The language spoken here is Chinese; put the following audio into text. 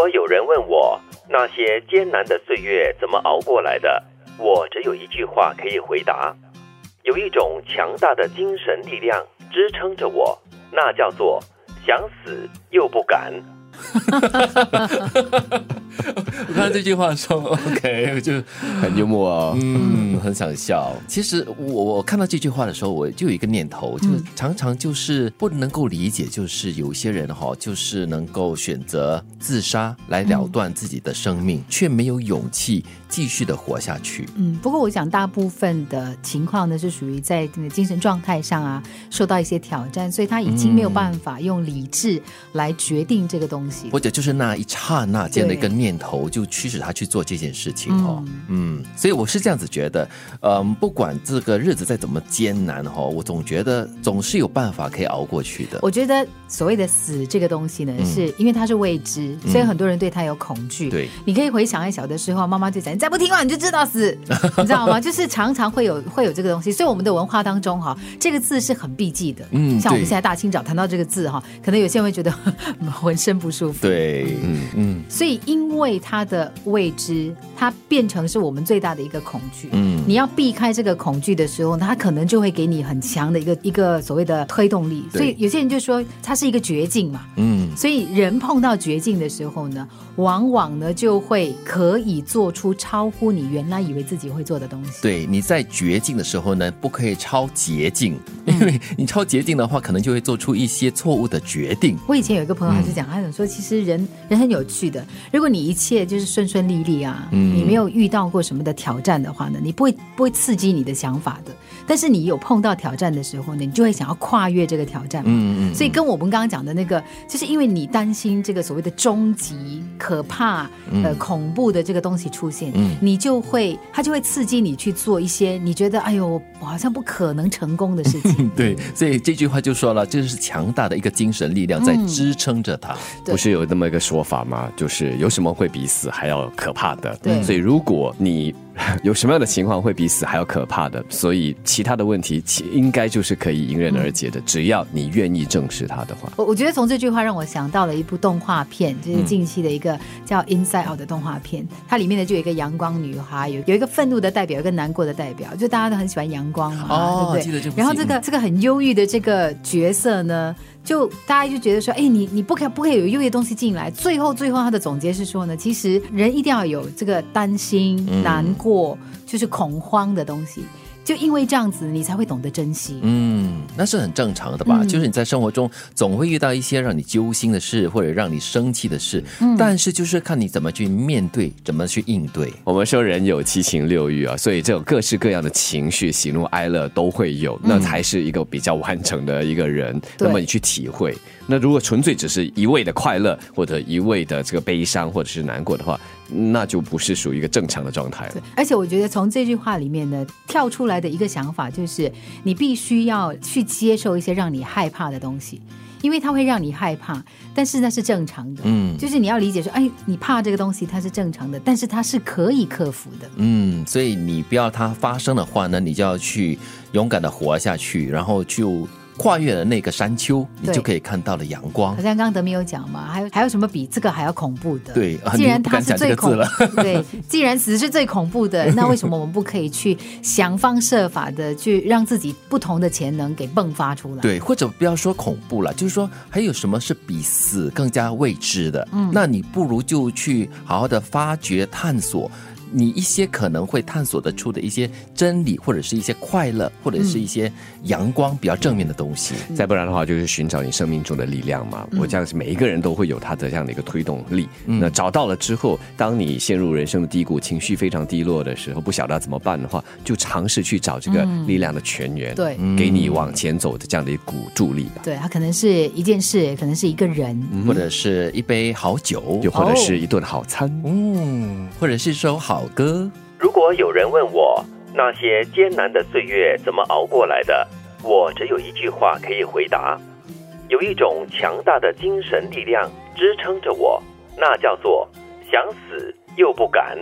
如果有人问我那些艰难的岁月怎么熬过来的，我只有一句话可以回答：有一种强大的精神力量支撑着我，那叫做想死又不敢。我看到这句话说，OK，就很幽默哦。嗯，很想笑。其实我我看到这句话的时候，我就有一个念头，就是常常就是不能够理解，就是有些人哈，就是能够选择自杀来了断自己的生命，却没有勇气继续的活下去。嗯，不过我想大部分的情况呢，是属于在这个精神状态上啊，受到一些挑战，所以他已经没有办法用理智来决定这个东西，或者就是那一刹那间的一个念头，就驱使他去做这件事情哦。嗯，所以我是这样子觉得，嗯，不管这个日子再怎么艰难哈，我总觉得总是有办法可以熬过去的。我觉得所谓的死这个东西呢，是因为它是未知，所以很多人对它有恐惧。对，你可以回想一小的时候，妈妈就讲：“你再不听话，你就知道死。”你知道吗？就是常常会有会有这个东西，所以我们的文化当中哈，这个字是很避忌的。嗯，像我们现在大清早谈到这个字哈，可能有些人会觉得 浑身不舒服。对，嗯嗯。所以因为它的未知，它变成是我们最大的一个恐惧。嗯，你要避开这个恐惧的时候，它可能就会给你很强的一个一个所谓的推动力。所以有些人就说它是一个绝境嘛。嗯，所以人碰到绝境的时候呢，往往呢就会可以做出超乎你原来以为自己会做的东西。对，你在绝境的时候呢，不可以超捷径，因为你超捷径的话，可能就会做出一些错误的决定。我以前有一个朋友，他是讲，他想说，其实人人很有趣的。如果你一切就是顺顺利利啊，你没有遇到过什么的挑战的话呢，你不会不会刺激你的想法的。但是你有碰到挑战的时候呢，你就会想要跨越这个挑战。嗯嗯。所以跟我们刚刚讲的那个，就是因为你担心这个所谓的终极、可怕、呃恐怖的这个东西出现，你就会它就会刺激你去做一些你觉得哎呦我好像不可能成功的事情。对，所以这句话就说了，这是强大的一个精神力量在支撑着他。不是有那么一个说法吗？就是有什么会比死还要可怕的？对。所以如果你 有什么样的情况会比死还要可怕的，所以其他的问题其应该就是可以迎刃而解的，只要你愿意正视它的话。我我觉得从这句话让我想到了一部动画片，就是近期的一个叫《Inside Out》的动画片，它里面呢就有一个阳光女孩，有有一个愤怒的代表，一个难过的代表，就大家都很喜欢阳光嘛，对不对？然后这个这个很忧郁的这个角色呢。就大家就觉得说，哎，你你不可不可以有优越东西进来？最后最后他的总结是说呢，其实人一定要有这个担心、难过，就是恐慌的东西。就因为这样子，你才会懂得珍惜。嗯，那是很正常的吧？就是你在生活中总会遇到一些让你揪心的事，或者让你生气的事。嗯，但是就是看你怎么去面对，怎么去应对。我们说人有七情六欲啊，所以这种各式各样的情绪，喜怒哀乐都会有，那才是一个比较完整的一个人。那么你去体会。那如果纯粹只是一味的快乐，或者一味的这个悲伤，或者是难过的话，那就不是属于一个正常的状态了。而且我觉得从这句话里面呢，跳出来的一个想法就是，你必须要去接受一些让你害怕的东西，因为它会让你害怕，但是那是正常的。嗯，就是你要理解说，哎，你怕这个东西，它是正常的，但是它是可以克服的。嗯，所以你不要它发生的话呢，你就要去勇敢的活下去，然后就。跨越了那个山丘，你就可以看到了阳光。好像刚刚德明有讲嘛，还有还有什么比这个还要恐怖的？对，既然它是最恐，对，既然死是最恐怖的，那为什么我们不可以去想方设法的去让自己不同的潜能给迸发出来？对，或者不要说恐怖了，就是说还有什么是比死更加未知的？嗯，那你不如就去好好的发掘探索。你一些可能会探索得出的一些真理，或者是一些快乐，或者是一些阳光比较正面的东西。再不然的话，就是寻找你生命中的力量嘛。我这样是每一个人都会有他的这样的一个推动力。那找到了之后，当你陷入人生的低谷，情绪非常低落的时候，不晓得怎么办的话，就尝试去找这个力量的泉源，对，给你往前走的这样的一股助力吧。对，它可能是一件事，可能是一个人，或者是一杯好酒，又或者是一顿好餐，嗯，或者是一首好。老歌。如果有人问我那些艰难的岁月怎么熬过来的，我只有一句话可以回答：有一种强大的精神力量支撑着我，那叫做想死又不敢。